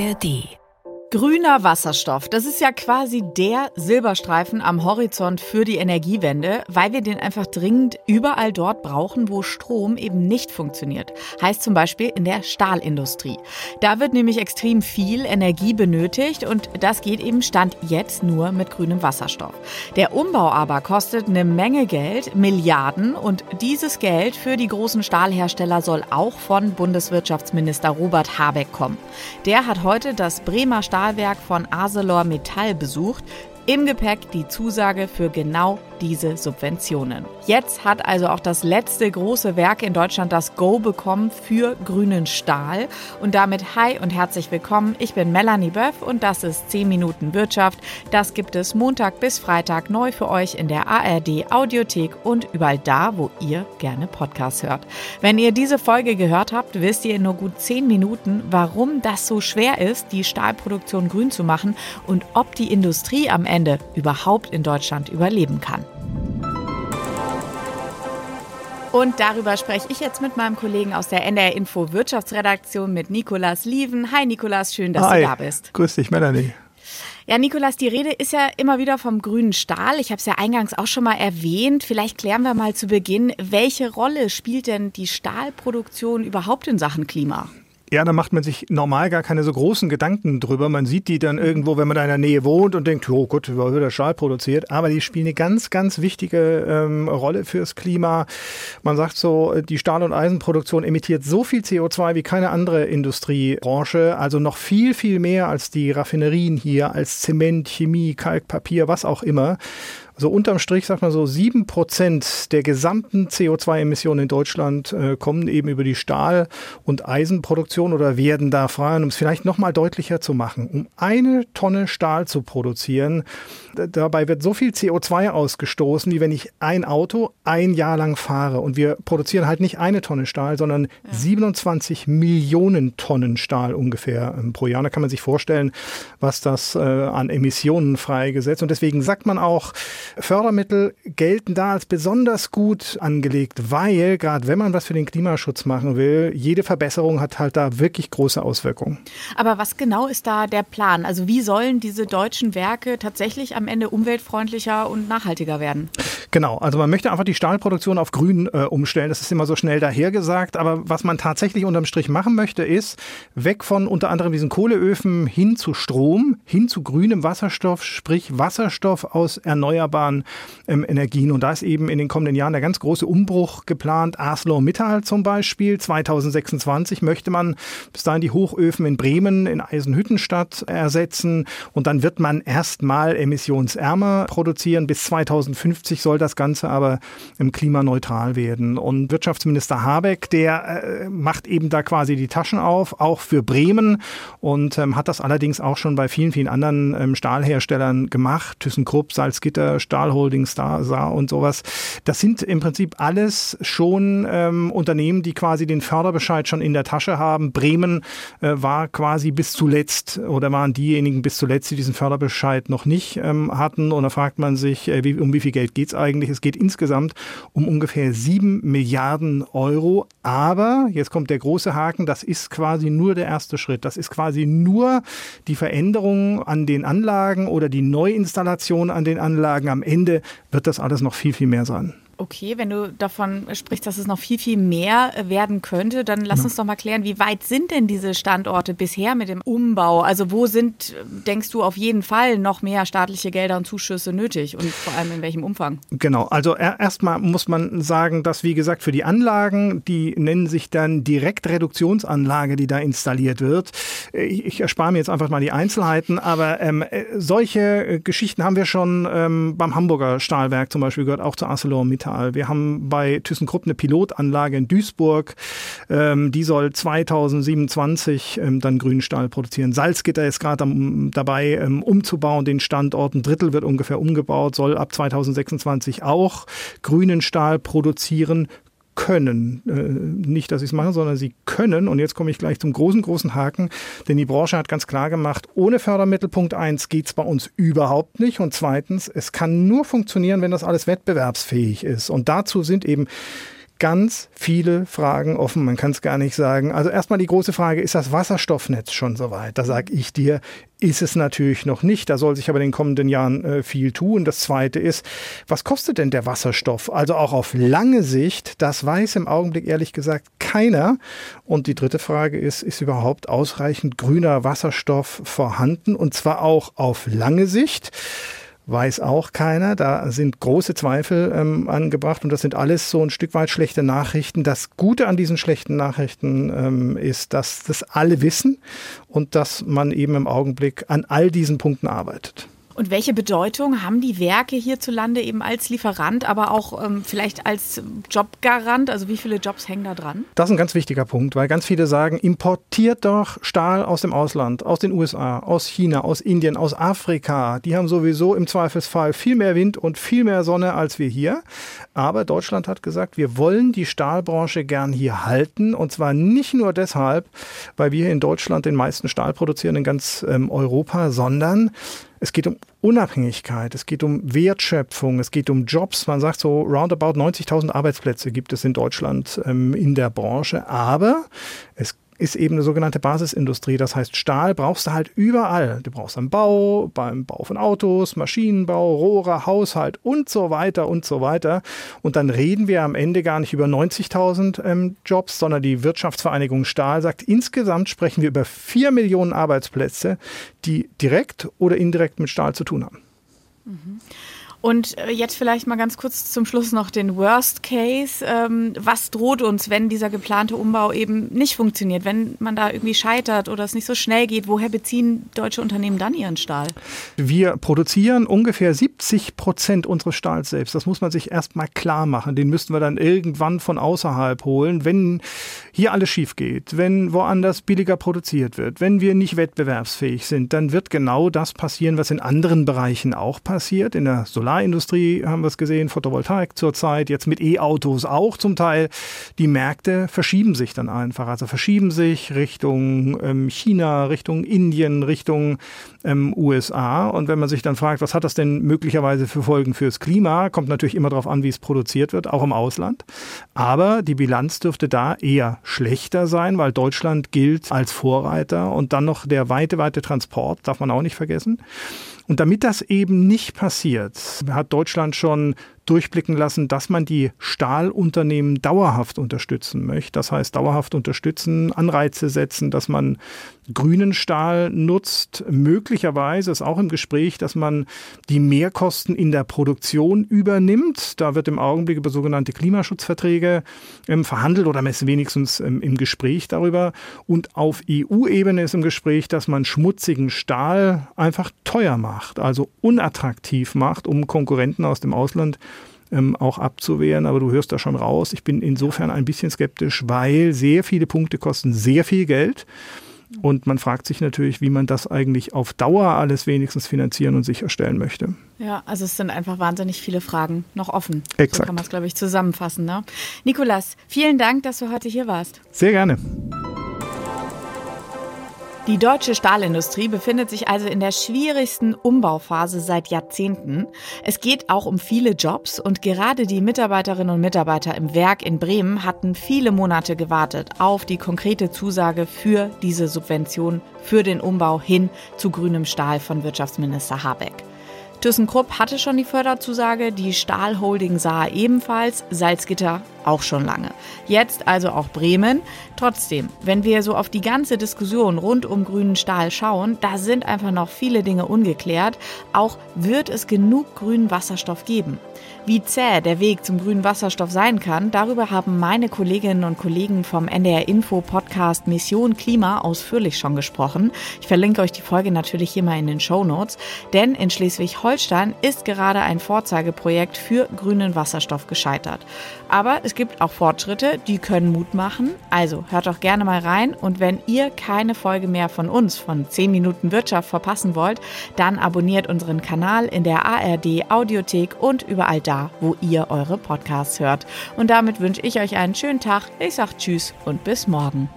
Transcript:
ARD Grüner Wasserstoff, das ist ja quasi der Silberstreifen am Horizont für die Energiewende, weil wir den einfach dringend überall dort brauchen, wo Strom eben nicht funktioniert. Heißt zum Beispiel in der Stahlindustrie. Da wird nämlich extrem viel Energie benötigt und das geht eben Stand jetzt nur mit grünem Wasserstoff. Der Umbau aber kostet eine Menge Geld, Milliarden und dieses Geld für die großen Stahlhersteller soll auch von Bundeswirtschaftsminister Robert Habeck kommen. Der hat heute das Bremer Stahl Stahlwerk von ArcelorMittal besucht. Im Gepäck die Zusage für genau diese Subventionen. Jetzt hat also auch das letzte große Werk in Deutschland das Go bekommen für grünen Stahl. Und damit hi und herzlich willkommen. Ich bin Melanie Böff und das ist 10 Minuten Wirtschaft. Das gibt es Montag bis Freitag neu für euch in der ARD Audiothek und überall da, wo ihr gerne Podcasts hört. Wenn ihr diese Folge gehört habt, wisst ihr in nur gut 10 Minuten, warum das so schwer ist, die Stahlproduktion grün zu machen und ob die Industrie am Ende überhaupt in Deutschland überleben kann. Und darüber spreche ich jetzt mit meinem Kollegen aus der NDR Info Wirtschaftsredaktion mit Nikolas Lieven. Hi Nikolas, schön, dass Hi. du da bist. Grüß dich, Melanie. Ja, Nikolas, die Rede ist ja immer wieder vom grünen Stahl. Ich habe es ja eingangs auch schon mal erwähnt. Vielleicht klären wir mal zu Beginn, welche Rolle spielt denn die Stahlproduktion überhaupt in Sachen Klima? Ja, da macht man sich normal gar keine so großen Gedanken drüber. Man sieht die dann irgendwo, wenn man da in der Nähe wohnt und denkt, oh Gott, da wird der Stahl produziert. Aber die spielen eine ganz, ganz wichtige ähm, Rolle fürs Klima. Man sagt so, die Stahl- und Eisenproduktion emittiert so viel CO2 wie keine andere Industriebranche. Also noch viel, viel mehr als die Raffinerien hier, als Zement, Chemie, Kalk, Papier, was auch immer. So unterm Strich sagt man so, sieben Prozent der gesamten CO2-Emissionen in Deutschland äh, kommen eben über die Stahl- und Eisenproduktion oder werden da frei. Um es vielleicht nochmal deutlicher zu machen, um eine Tonne Stahl zu produzieren, dabei wird so viel CO2 ausgestoßen, wie wenn ich ein Auto ein Jahr lang fahre. Und wir produzieren halt nicht eine Tonne Stahl, sondern ja. 27 Millionen Tonnen Stahl ungefähr ähm, pro Jahr. Da kann man sich vorstellen, was das äh, an Emissionen freigesetzt. Und deswegen sagt man auch, Fördermittel gelten da als besonders gut angelegt, weil gerade wenn man was für den Klimaschutz machen will, jede Verbesserung hat halt da wirklich große Auswirkungen. Aber was genau ist da der Plan? Also wie sollen diese deutschen Werke tatsächlich am Ende umweltfreundlicher und nachhaltiger werden? Genau, also man möchte einfach die Stahlproduktion auf grün äh, umstellen. Das ist immer so schnell dahergesagt. Aber was man tatsächlich unterm Strich machen möchte, ist weg von unter anderem diesen Kohleöfen hin zu Strom, hin zu grünem Wasserstoff, sprich Wasserstoff aus erneuerbaren ähm, Energien. Und da ist eben in den kommenden Jahren der ganz große Umbruch geplant. ArcelorMittal zum Beispiel. 2026 möchte man bis dahin die Hochöfen in Bremen, in Eisenhüttenstadt ersetzen. Und dann wird man erstmal emissionsärmer produzieren. Bis 2050 soll das Ganze aber klimaneutral werden. Und Wirtschaftsminister Habeck, der äh, macht eben da quasi die Taschen auf, auch für Bremen und ähm, hat das allerdings auch schon bei vielen, vielen anderen ähm, Stahlherstellern gemacht. ThyssenKrupp, Salzgitter, Stahlholding, Star und sowas. Das sind im Prinzip alles schon ähm, Unternehmen, die quasi den Förderbescheid schon in der Tasche haben. Bremen äh, war quasi bis zuletzt oder waren diejenigen bis zuletzt, die diesen Förderbescheid noch nicht ähm, hatten. Und da fragt man sich, äh, wie, um wie viel Geld geht es eigentlich? Es geht insgesamt um ungefähr sieben Milliarden Euro. Aber, jetzt kommt der große Haken, das ist quasi nur der erste Schritt. Das ist quasi nur die Veränderung an den Anlagen oder die Neuinstallation an den Anlagen. Am Ende wird das alles noch viel, viel mehr sein. Okay, wenn du davon sprichst, dass es noch viel, viel mehr werden könnte, dann lass ja. uns doch mal klären, wie weit sind denn diese Standorte bisher mit dem Umbau? Also wo sind, denkst du, auf jeden Fall noch mehr staatliche Gelder und Zuschüsse nötig und vor allem in welchem Umfang? Genau, also erstmal muss man sagen, dass wie gesagt für die Anlagen, die nennen sich dann Direktreduktionsanlage, die da installiert wird. Ich, ich erspare mir jetzt einfach mal die Einzelheiten, aber ähm, solche Geschichten haben wir schon ähm, beim Hamburger Stahlwerk zum Beispiel gehört, auch zu ArcelorMittal. Rheintal. Wir haben bei ThyssenKrupp eine Pilotanlage in Duisburg. Ähm, die soll 2027 ähm, dann grünen Stahl produzieren. Salzgitter ist gerade dabei, ähm, umzubauen, den Standort. Ein Drittel wird ungefähr umgebaut, soll ab 2026 auch grünen Stahl produzieren können. Äh, nicht, dass sie es machen, sondern sie können. Und jetzt komme ich gleich zum großen, großen Haken. Denn die Branche hat ganz klar gemacht, ohne Fördermittel Punkt 1 geht es bei uns überhaupt nicht. Und zweitens, es kann nur funktionieren, wenn das alles wettbewerbsfähig ist. Und dazu sind eben ganz viele Fragen offen. Man kann es gar nicht sagen. Also erstmal die große Frage, ist das Wasserstoffnetz schon soweit? Da sage ich dir, ist es natürlich noch nicht. Da soll sich aber in den kommenden Jahren äh, viel tun. Das Zweite ist, was kostet denn der Wasserstoff? Also auch auf lange Sicht, das weiß im Augenblick ehrlich gesagt keiner. Und die dritte Frage ist, ist überhaupt ausreichend grüner Wasserstoff vorhanden? Und zwar auch auf lange Sicht weiß auch keiner. Da sind große Zweifel ähm, angebracht und das sind alles so ein Stück weit schlechte Nachrichten. Das Gute an diesen schlechten Nachrichten ähm, ist, dass das alle wissen und dass man eben im Augenblick an all diesen Punkten arbeitet. Und welche Bedeutung haben die Werke hierzulande eben als Lieferant, aber auch ähm, vielleicht als Jobgarant? Also wie viele Jobs hängen da dran? Das ist ein ganz wichtiger Punkt, weil ganz viele sagen, importiert doch Stahl aus dem Ausland, aus den USA, aus China, aus Indien, aus Afrika. Die haben sowieso im Zweifelsfall viel mehr Wind und viel mehr Sonne als wir hier. Aber Deutschland hat gesagt, wir wollen die Stahlbranche gern hier halten. Und zwar nicht nur deshalb, weil wir in Deutschland den meisten Stahl produzieren in ganz ähm, Europa, sondern es geht um Unabhängigkeit, es geht um Wertschöpfung, es geht um Jobs. Man sagt so, roundabout 90.000 Arbeitsplätze gibt es in Deutschland ähm, in der Branche. Aber es ist eben eine sogenannte Basisindustrie. Das heißt, Stahl brauchst du halt überall. Du brauchst am Bau, beim Bau von Autos, Maschinenbau, Rohre, Haushalt und so weiter und so weiter. Und dann reden wir am Ende gar nicht über 90.000 ähm, Jobs, sondern die Wirtschaftsvereinigung Stahl sagt, insgesamt sprechen wir über 4 Millionen Arbeitsplätze, die direkt oder indirekt mit Stahl zu tun haben. Mhm. Und äh, jetzt vielleicht mal ganz kurz zum Schluss noch den Worst Case. Ähm, was droht uns, wenn dieser geplante Umbau eben nicht funktioniert, wenn man da irgendwie scheitert oder es nicht so schnell geht? Woher beziehen deutsche Unternehmen dann ihren Stahl? Wir produzieren ungefähr 70 Prozent unseres Stahls selbst. Das muss man sich erst mal klar machen. Den müssten wir dann irgendwann von außerhalb holen, wenn hier alles schief geht, wenn woanders billiger produziert wird, wenn wir nicht wettbewerbsfähig sind, dann wird genau das passieren, was in anderen Bereichen auch passiert. In der Solar Solarindustrie haben wir es gesehen, Photovoltaik zurzeit, jetzt mit E-Autos auch zum Teil. Die Märkte verschieben sich dann einfach, also verschieben sich Richtung ähm, China, Richtung Indien, Richtung ähm, USA. Und wenn man sich dann fragt, was hat das denn möglicherweise für Folgen fürs Klima, kommt natürlich immer darauf an, wie es produziert wird, auch im Ausland. Aber die Bilanz dürfte da eher schlechter sein, weil Deutschland gilt als Vorreiter und dann noch der weite, weite Transport, darf man auch nicht vergessen. Und damit das eben nicht passiert, hat Deutschland schon durchblicken lassen, dass man die Stahlunternehmen dauerhaft unterstützen möchte. Das heißt, dauerhaft unterstützen, Anreize setzen, dass man grünen Stahl nutzt. Möglicherweise ist auch im Gespräch, dass man die Mehrkosten in der Produktion übernimmt. Da wird im Augenblick über sogenannte Klimaschutzverträge ähm, verhandelt oder wenigstens ähm, im Gespräch darüber. Und auf EU-Ebene ist im Gespräch, dass man schmutzigen Stahl einfach teuer macht, also unattraktiv macht, um Konkurrenten aus dem Ausland ähm, auch abzuwehren. Aber du hörst da schon raus. Ich bin insofern ein bisschen skeptisch, weil sehr viele Punkte kosten sehr viel Geld. Und man fragt sich natürlich, wie man das eigentlich auf Dauer alles wenigstens finanzieren und sicherstellen möchte. Ja, also es sind einfach wahnsinnig viele Fragen noch offen. Exakt. So kann man es, glaube ich, zusammenfassen. Ne? Nikolas, vielen Dank, dass du heute hier warst. Sehr gerne. Die deutsche Stahlindustrie befindet sich also in der schwierigsten Umbauphase seit Jahrzehnten. Es geht auch um viele Jobs und gerade die Mitarbeiterinnen und Mitarbeiter im Werk in Bremen hatten viele Monate gewartet auf die konkrete Zusage für diese Subvention für den Umbau hin zu grünem Stahl von Wirtschaftsminister Habeck. ThyssenKrupp hatte schon die Förderzusage, die Stahlholding sah ebenfalls, Salzgitter auch schon lange. Jetzt also auch Bremen. Trotzdem, wenn wir so auf die ganze Diskussion rund um grünen Stahl schauen, da sind einfach noch viele Dinge ungeklärt. Auch wird es genug grünen Wasserstoff geben. Wie zäh der Weg zum grünen Wasserstoff sein kann, darüber haben meine Kolleginnen und Kollegen vom NDR Info Podcast Mission Klima ausführlich schon gesprochen. Ich verlinke euch die Folge natürlich hier mal in den Show Notes, denn in Schleswig-Holstein ist gerade ein Vorzeigeprojekt für grünen Wasserstoff gescheitert. Aber es gibt auch Fortschritte, die können Mut machen. Also hört doch gerne mal rein und wenn ihr keine Folge mehr von uns von 10 Minuten Wirtschaft verpassen wollt, dann abonniert unseren Kanal in der ARD Audiothek und überall da, wo ihr eure Podcasts hört. Und damit wünsche ich euch einen schönen Tag. Ich sage Tschüss und bis morgen.